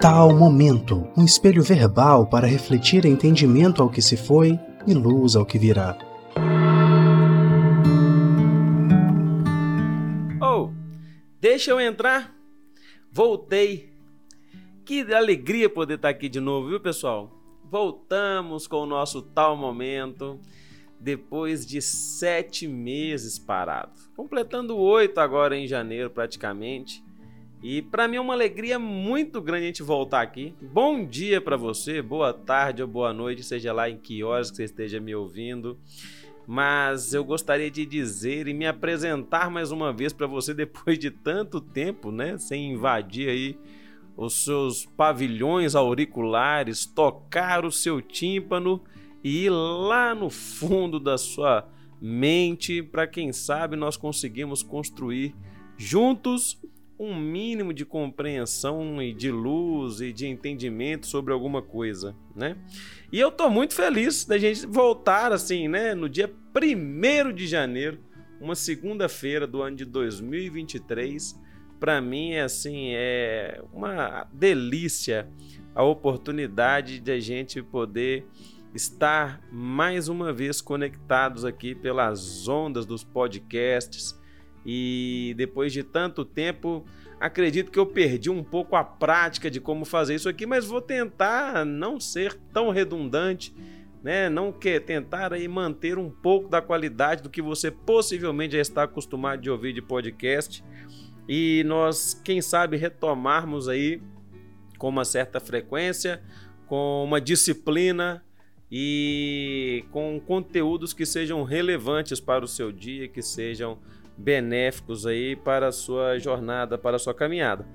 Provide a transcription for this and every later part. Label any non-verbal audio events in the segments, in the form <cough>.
Tal momento, um espelho verbal para refletir entendimento ao que se foi e luz ao que virá. Oh, deixa eu entrar. Voltei. Que alegria poder estar aqui de novo, viu, pessoal? Voltamos com o nosso tal momento depois de sete meses parado, completando oito agora em janeiro praticamente. E para mim é uma alegria muito grande a gente voltar aqui. Bom dia para você, boa tarde ou boa noite, seja lá em que horas que você esteja me ouvindo. Mas eu gostaria de dizer e me apresentar mais uma vez para você <laughs> depois de tanto tempo, né, sem invadir aí os seus pavilhões auriculares, tocar o seu tímpano e ir lá no fundo da sua mente para quem sabe nós conseguimos construir juntos um mínimo de compreensão e de luz e de entendimento sobre alguma coisa, né? E eu tô muito feliz da gente voltar assim, né, no dia 1 de janeiro, uma segunda-feira do ano de 2023. Para mim é assim, é uma delícia a oportunidade de a gente poder estar mais uma vez conectados aqui pelas ondas dos podcasts e depois de tanto tempo, acredito que eu perdi um pouco a prática de como fazer isso aqui, mas vou tentar não ser tão redundante, né? Não quer tentar aí manter um pouco da qualidade do que você possivelmente já está acostumado de ouvir de podcast. E nós, quem sabe, retomarmos aí com uma certa frequência, com uma disciplina e com conteúdos que sejam relevantes para o seu dia, que sejam benéficos aí para a sua jornada, para a sua caminhada.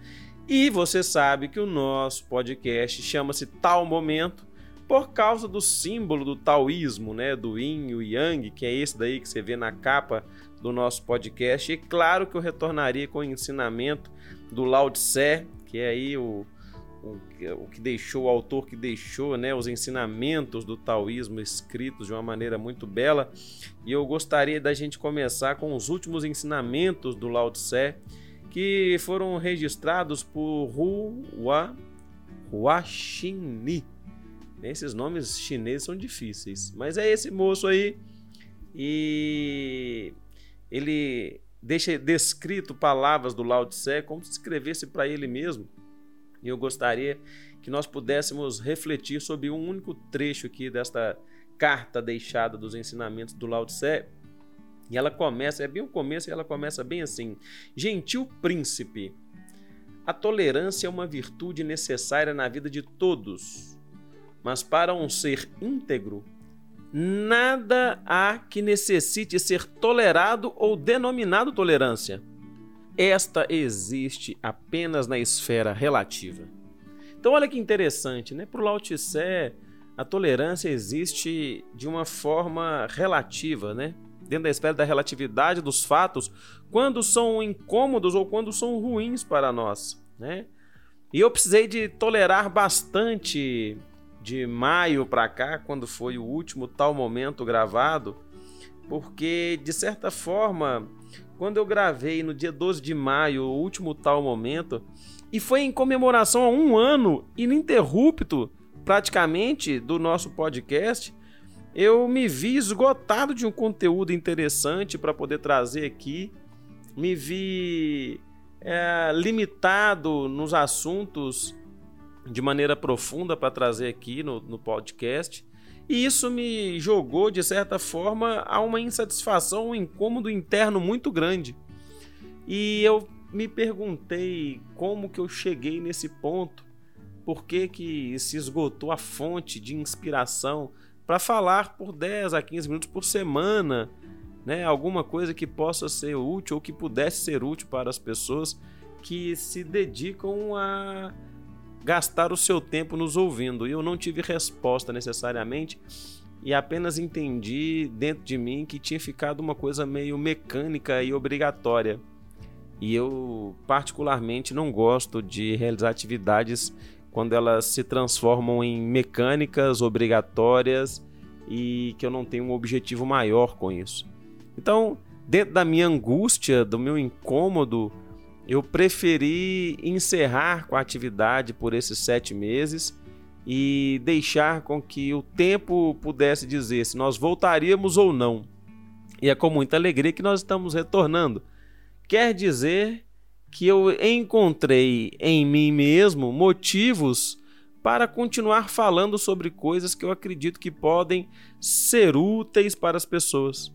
E você sabe que o nosso podcast chama-se Tal Momento por causa do símbolo do taoísmo, né, do yin e yang, que é esse daí que você vê na capa do nosso podcast. E claro que eu retornaria com o ensinamento do Lao Tse, que é aí o o, o que deixou, o autor que deixou né, os ensinamentos do taoísmo escritos de uma maneira muito bela. E eu gostaria da gente começar com os últimos ensinamentos do Lao Tse, que foram registrados por Hua, Hua. Esses nomes chineses são difíceis, mas é esse moço aí e ele deixa descrito palavras do Lao Tse como se escrevesse para ele mesmo. E eu gostaria que nós pudéssemos refletir sobre um único trecho aqui desta carta deixada dos ensinamentos do Lao Tse. E ela começa, é bem o começo, e ela começa bem assim: Gentil príncipe, a tolerância é uma virtude necessária na vida de todos, mas para um ser íntegro, nada há que necessite ser tolerado ou denominado tolerância esta existe apenas na esfera relativa. Então, olha que interessante, né? Para o Lao Tse, a tolerância existe de uma forma relativa, né? Dentro da esfera da relatividade dos fatos, quando são incômodos ou quando são ruins para nós, né? E eu precisei de tolerar bastante de maio para cá, quando foi o último tal momento gravado, porque de certa forma quando eu gravei no dia 12 de maio, o último tal momento, e foi em comemoração a um ano ininterrupto, praticamente, do nosso podcast, eu me vi esgotado de um conteúdo interessante para poder trazer aqui, me vi é, limitado nos assuntos de maneira profunda para trazer aqui no, no podcast. E isso me jogou, de certa forma, a uma insatisfação, um incômodo interno muito grande. E eu me perguntei como que eu cheguei nesse ponto, por que, que se esgotou a fonte de inspiração para falar por 10 a 15 minutos por semana, né? alguma coisa que possa ser útil ou que pudesse ser útil para as pessoas que se dedicam a gastar o seu tempo nos ouvindo. E eu não tive resposta necessariamente e apenas entendi dentro de mim que tinha ficado uma coisa meio mecânica e obrigatória. E eu, particularmente, não gosto de realizar atividades quando elas se transformam em mecânicas obrigatórias e que eu não tenho um objetivo maior com isso. Então, dentro da minha angústia, do meu incômodo, eu preferi encerrar com a atividade por esses sete meses e deixar com que o tempo pudesse dizer se nós voltaríamos ou não. E é com muita alegria que nós estamos retornando. Quer dizer que eu encontrei em mim mesmo motivos para continuar falando sobre coisas que eu acredito que podem ser úteis para as pessoas.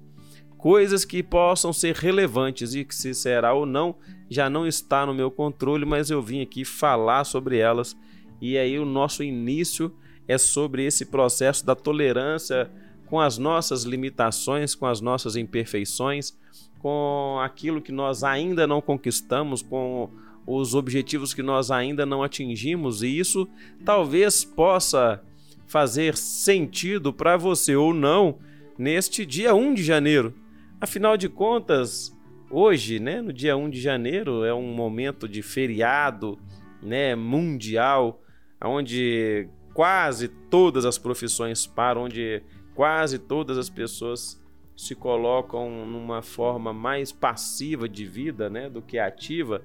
Coisas que possam ser relevantes e que se será ou não já não está no meu controle, mas eu vim aqui falar sobre elas. E aí o nosso início é sobre esse processo da tolerância com as nossas limitações, com as nossas imperfeições, com aquilo que nós ainda não conquistamos, com os objetivos que nós ainda não atingimos, e isso talvez possa fazer sentido para você ou não neste dia 1 de janeiro. Afinal de contas, hoje, né, no dia 1 de janeiro, é um momento de feriado né, mundial, onde quase todas as profissões param, onde quase todas as pessoas se colocam numa forma mais passiva de vida né, do que ativa.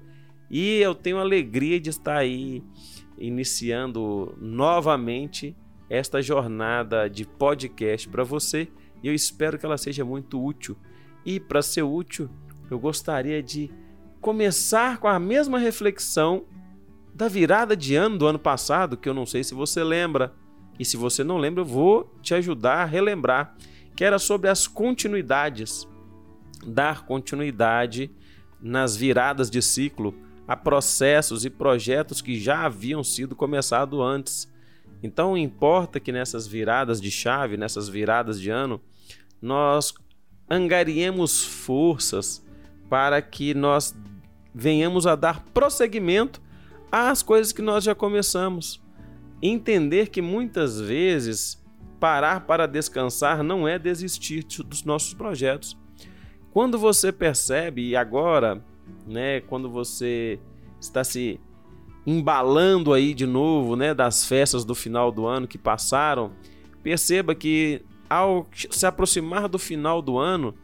E eu tenho alegria de estar aí iniciando novamente esta jornada de podcast para você e eu espero que ela seja muito útil. E para ser útil, eu gostaria de começar com a mesma reflexão da virada de ano do ano passado, que eu não sei se você lembra. E se você não lembra, eu vou te ajudar a relembrar, que era sobre as continuidades. Dar continuidade nas viradas de ciclo a processos e projetos que já haviam sido começados antes. Então importa que nessas viradas de chave, nessas viradas de ano, nós angariemos forças para que nós venhamos a dar prosseguimento às coisas que nós já começamos. Entender que muitas vezes parar para descansar não é desistir dos nossos projetos. Quando você percebe, e agora né? Quando você está se embalando aí de novo, né, das festas do final do ano que passaram, perceba que ao se aproximar do final do ano,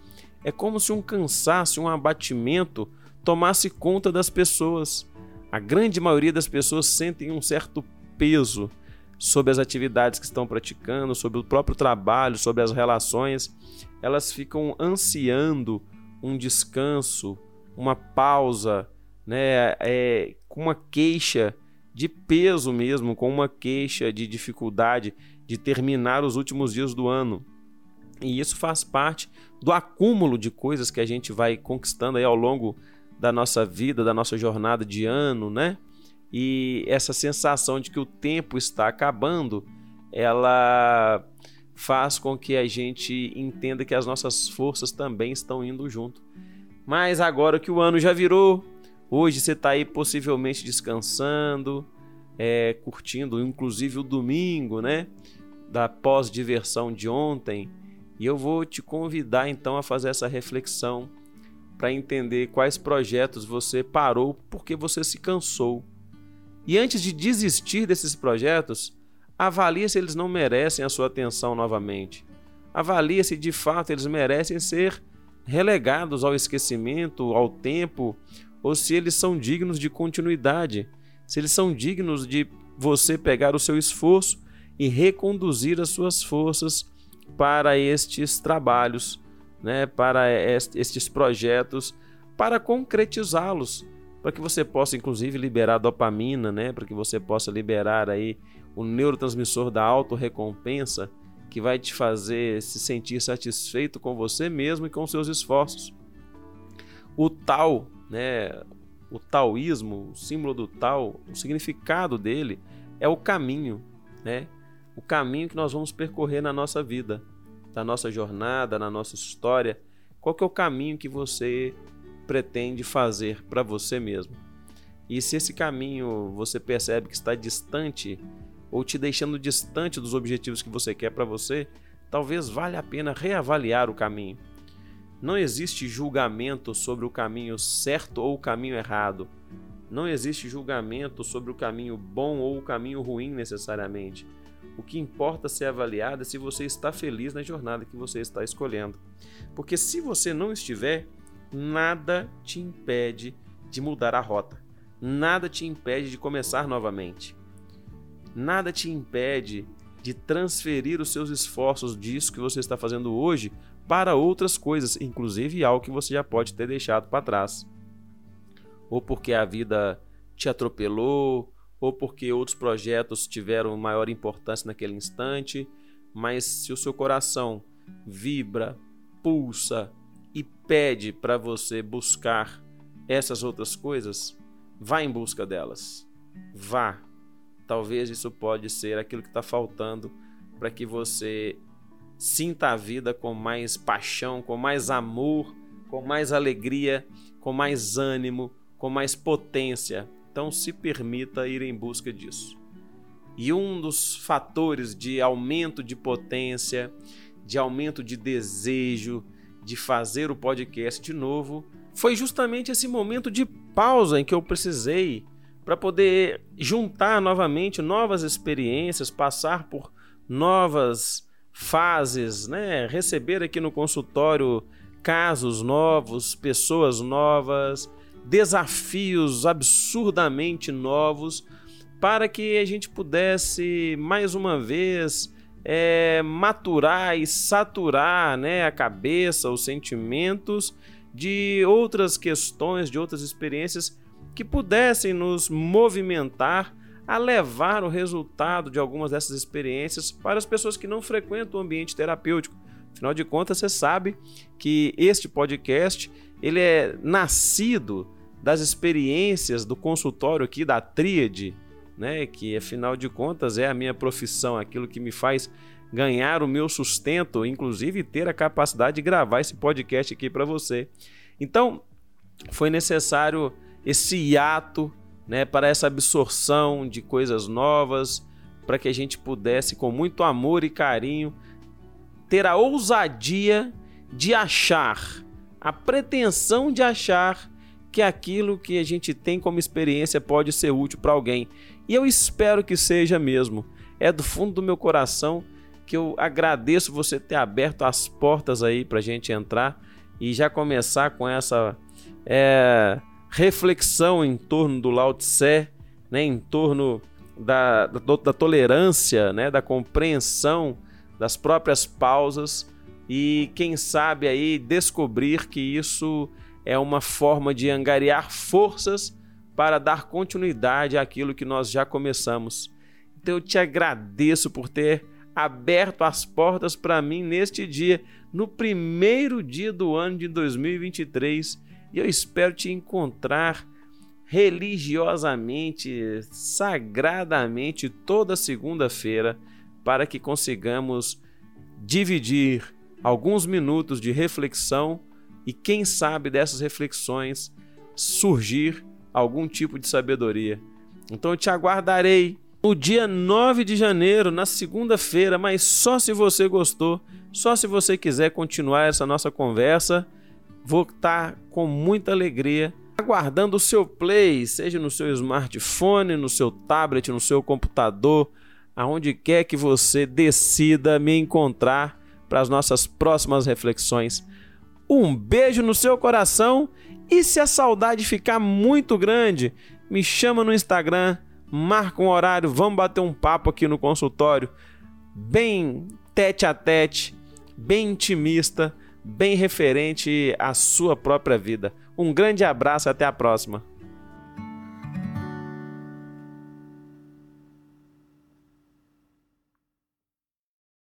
é como se um cansaço, um abatimento tomasse conta das pessoas. A grande maioria das pessoas sentem um certo peso sobre as atividades que estão praticando, sobre o próprio trabalho, sobre as relações. Elas ficam ansiando um descanso, uma pausa, né, é, com uma queixa de peso mesmo, com uma queixa de dificuldade de terminar os últimos dias do ano. E isso faz parte do acúmulo de coisas que a gente vai conquistando aí ao longo da nossa vida, da nossa jornada de ano, né? E essa sensação de que o tempo está acabando, ela faz com que a gente entenda que as nossas forças também estão indo junto. Mas agora que o ano já virou, hoje você está aí possivelmente descansando, é, curtindo, inclusive o domingo, né? Da pós-diversão de ontem. E eu vou te convidar então a fazer essa reflexão para entender quais projetos você parou porque você se cansou. E antes de desistir desses projetos, avalie se eles não merecem a sua atenção novamente. Avalie se de fato eles merecem ser relegados ao esquecimento, ao tempo, ou se eles são dignos de continuidade, se eles são dignos de você pegar o seu esforço e reconduzir as suas forças para estes trabalhos, né, para estes projetos, para concretizá-los, para que você possa inclusive liberar dopamina, né, para que você possa liberar aí o neurotransmissor da autorrecompensa, que vai te fazer se sentir satisfeito com você mesmo e com seus esforços. O tal, né, o taoísmo, o símbolo do tal, o significado dele é o caminho, né? O caminho que nós vamos percorrer na nossa vida, na nossa jornada, na nossa história. Qual que é o caminho que você pretende fazer para você mesmo? E se esse caminho você percebe que está distante ou te deixando distante dos objetivos que você quer para você, talvez valha a pena reavaliar o caminho. Não existe julgamento sobre o caminho certo ou o caminho errado. Não existe julgamento sobre o caminho bom ou o caminho ruim necessariamente. O que importa ser avaliado é se você está feliz na jornada que você está escolhendo. Porque se você não estiver, nada te impede de mudar a rota. Nada te impede de começar novamente. Nada te impede de transferir os seus esforços disso que você está fazendo hoje para outras coisas, inclusive algo que você já pode ter deixado para trás. Ou porque a vida te atropelou, ou porque outros projetos tiveram maior importância naquele instante, mas se o seu coração vibra, pulsa e pede para você buscar essas outras coisas, vá em busca delas. Vá. Talvez isso pode ser aquilo que está faltando para que você sinta a vida com mais paixão, com mais amor, com mais alegria, com mais ânimo, com mais potência. Então se permita ir em busca disso. E um dos fatores de aumento de potência, de aumento de desejo de fazer o podcast de novo, foi justamente esse momento de pausa em que eu precisei para poder juntar novamente novas experiências, passar por novas fases, né? Receber aqui no consultório casos novos, pessoas novas, desafios absurdamente novos para que a gente pudesse mais uma vez é, maturar e saturar né, a cabeça, os sentimentos de outras questões, de outras experiências que pudessem nos movimentar a levar o resultado de algumas dessas experiências para as pessoas que não frequentam o ambiente terapêutico. Afinal de contas, você sabe que este podcast ele é nascido das experiências do consultório aqui da Tríade, né, que afinal de contas é a minha profissão, aquilo que me faz ganhar o meu sustento, inclusive ter a capacidade de gravar esse podcast aqui para você. Então, foi necessário esse hiato, né, para essa absorção de coisas novas, para que a gente pudesse com muito amor e carinho ter a ousadia de achar, a pretensão de achar que aquilo que a gente tem como experiência pode ser útil para alguém. E eu espero que seja mesmo. É do fundo do meu coração que eu agradeço você ter aberto as portas aí para a gente entrar e já começar com essa é, reflexão em torno do Lao Tse, né, em torno da, da, da tolerância, né, da compreensão das próprias pausas e quem sabe aí descobrir que isso é uma forma de angariar forças para dar continuidade àquilo que nós já começamos. Então eu te agradeço por ter aberto as portas para mim neste dia, no primeiro dia do ano de 2023, e eu espero te encontrar religiosamente, sagradamente toda segunda-feira para que consigamos dividir alguns minutos de reflexão e quem sabe dessas reflexões surgir algum tipo de sabedoria. Então eu te aguardarei no dia 9 de janeiro, na segunda-feira, mas só se você gostou, só se você quiser continuar essa nossa conversa, vou estar com muita alegria aguardando o seu play, seja no seu smartphone, no seu tablet, no seu computador, aonde quer que você decida me encontrar para as nossas próximas reflexões. Um beijo no seu coração e se a saudade ficar muito grande, me chama no Instagram, marca um horário, vamos bater um papo aqui no consultório, bem tete a tete, bem intimista, bem referente à sua própria vida. Um grande abraço, até a próxima.